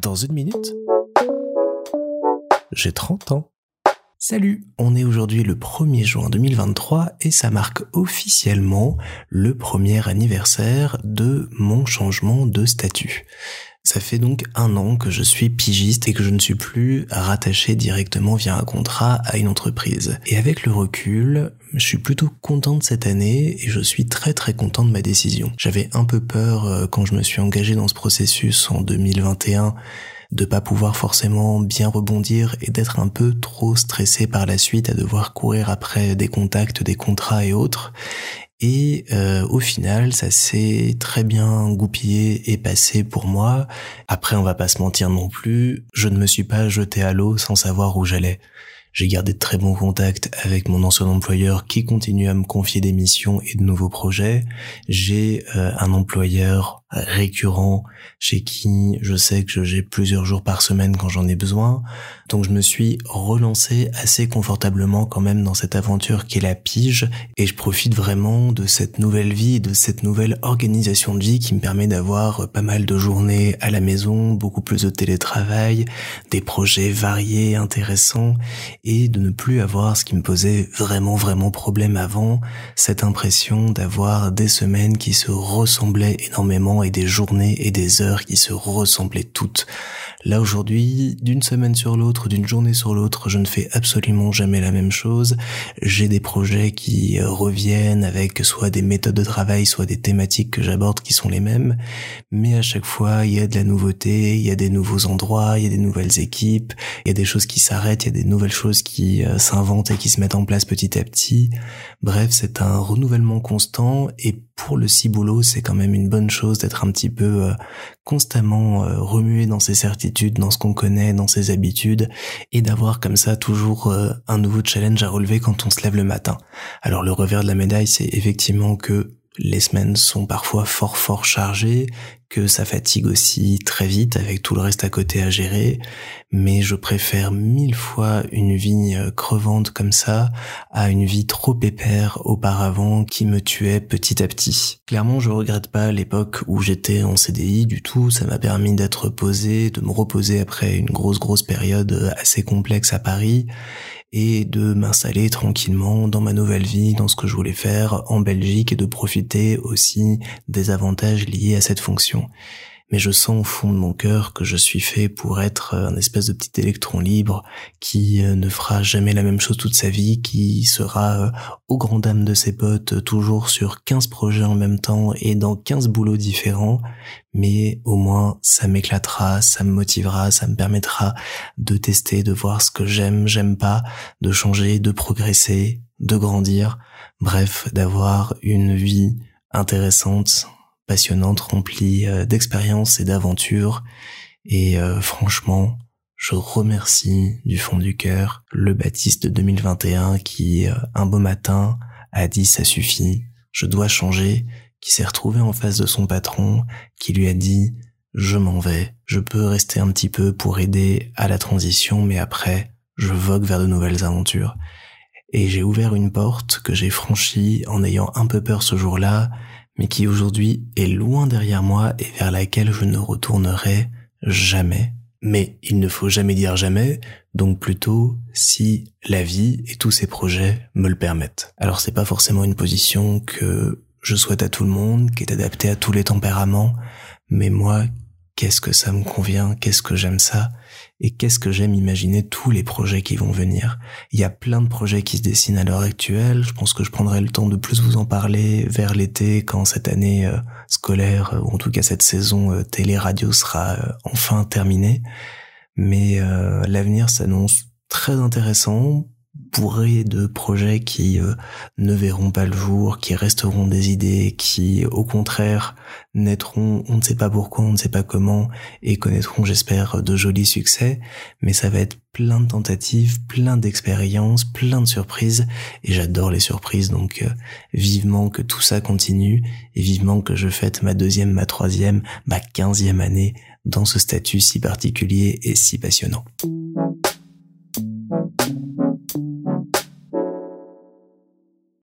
Dans une minute, j'ai 30 ans. Salut, on est aujourd'hui le 1er juin 2023 et ça marque officiellement le premier anniversaire de mon changement de statut. Ça fait donc un an que je suis pigiste et que je ne suis plus rattaché directement via un contrat à une entreprise. Et avec le recul, je suis plutôt content de cette année et je suis très très content de ma décision. J'avais un peu peur euh, quand je me suis engagé dans ce processus en 2021 de pas pouvoir forcément bien rebondir et d'être un peu trop stressé par la suite à devoir courir après des contacts, des contrats et autres. Et euh, au final, ça s'est très bien goupillé et passé pour moi. Après, on va pas se mentir non plus, je ne me suis pas jeté à l'eau sans savoir où j'allais. J'ai gardé de très bons contacts avec mon ancien employeur qui continue à me confier des missions et de nouveaux projets. J'ai euh, un employeur récurrent chez qui je sais que j'ai plusieurs jours par semaine quand j'en ai besoin. Donc je me suis relancé assez confortablement quand même dans cette aventure qui est la pige et je profite vraiment de cette nouvelle vie de cette nouvelle organisation de vie qui me permet d'avoir pas mal de journées à la maison, beaucoup plus de télétravail, des projets variés, intéressants et de ne plus avoir ce qui me posait vraiment vraiment problème avant, cette impression d'avoir des semaines qui se ressemblaient énormément et des journées et des heures qui se ressemblaient toutes. Là aujourd'hui, d'une semaine sur l'autre, d'une journée sur l'autre, je ne fais absolument jamais la même chose. J'ai des projets qui reviennent avec soit des méthodes de travail, soit des thématiques que j'aborde qui sont les mêmes. Mais à chaque fois, il y a de la nouveauté, il y a des nouveaux endroits, il y a des nouvelles équipes, il y a des choses qui s'arrêtent, il y a des nouvelles choses qui euh, s'inventent et qui se mettent en place petit à petit. Bref, c'est un renouvellement constant et pour le ciboulot, c'est quand même une bonne chose d'être un petit peu euh, constamment euh, remué dans ses certitudes, dans ce qu'on connaît, dans ses habitudes, et d'avoir comme ça toujours euh, un nouveau challenge à relever quand on se lève le matin. Alors le revers de la médaille, c'est effectivement que les semaines sont parfois fort fort chargées, que ça fatigue aussi très vite avec tout le reste à côté à gérer, mais je préfère mille fois une vie euh, crevante comme ça à une vie trop pépère auparavant qui me tuait petit à petit. Clairement, je regrette pas l'époque où j'étais en CDI du tout, ça m'a permis d'être posé, de me reposer après une grosse grosse période assez complexe à Paris et de m'installer tranquillement dans ma nouvelle vie, dans ce que je voulais faire en Belgique et de profiter aussi des avantages liés à cette fonction mais je sens au fond de mon cœur que je suis fait pour être un espèce de petit électron libre qui euh, ne fera jamais la même chose toute sa vie, qui sera euh, au grand dam de ses potes toujours sur 15 projets en même temps et dans 15 boulots différents, mais au moins ça m'éclatera, ça me motivera, ça me permettra de tester, de voir ce que j'aime, j'aime pas, de changer, de progresser, de grandir, bref, d'avoir une vie intéressante, passionnante, remplie euh, d'expériences et d'aventures. Et euh, franchement, je remercie du fond du cœur le Baptiste de 2021 qui, euh, un beau matin, a dit ça suffit, je dois changer, qui s'est retrouvé en face de son patron, qui lui a dit je m'en vais, je peux rester un petit peu pour aider à la transition, mais après, je vogue vers de nouvelles aventures. Et j'ai ouvert une porte que j'ai franchie en ayant un peu peur ce jour-là, mais qui aujourd'hui est loin derrière moi et vers laquelle je ne retournerai jamais. Mais il ne faut jamais dire jamais, donc plutôt si la vie et tous ses projets me le permettent. Alors c'est pas forcément une position que je souhaite à tout le monde, qui est adaptée à tous les tempéraments, mais moi, qu'est-ce que ça me convient, qu'est-ce que j'aime ça, et qu'est-ce que j'aime imaginer tous les projets qui vont venir? Il y a plein de projets qui se dessinent à l'heure actuelle. Je pense que je prendrai le temps de plus vous en parler vers l'été quand cette année euh, scolaire, euh, ou en tout cas cette saison euh, télé-radio sera enfin terminée. Mais l'avenir s'annonce très intéressant bourré de projets qui euh, ne verront pas le jour, qui resteront des idées, qui au contraire naîtront, on ne sait pas pourquoi, on ne sait pas comment, et connaîtront, j'espère, de jolis succès. Mais ça va être plein de tentatives, plein d'expériences, plein de surprises, et j'adore les surprises, donc euh, vivement que tout ça continue, et vivement que je fête ma deuxième, ma troisième, ma quinzième année dans ce statut si particulier et si passionnant. Mm-hmm.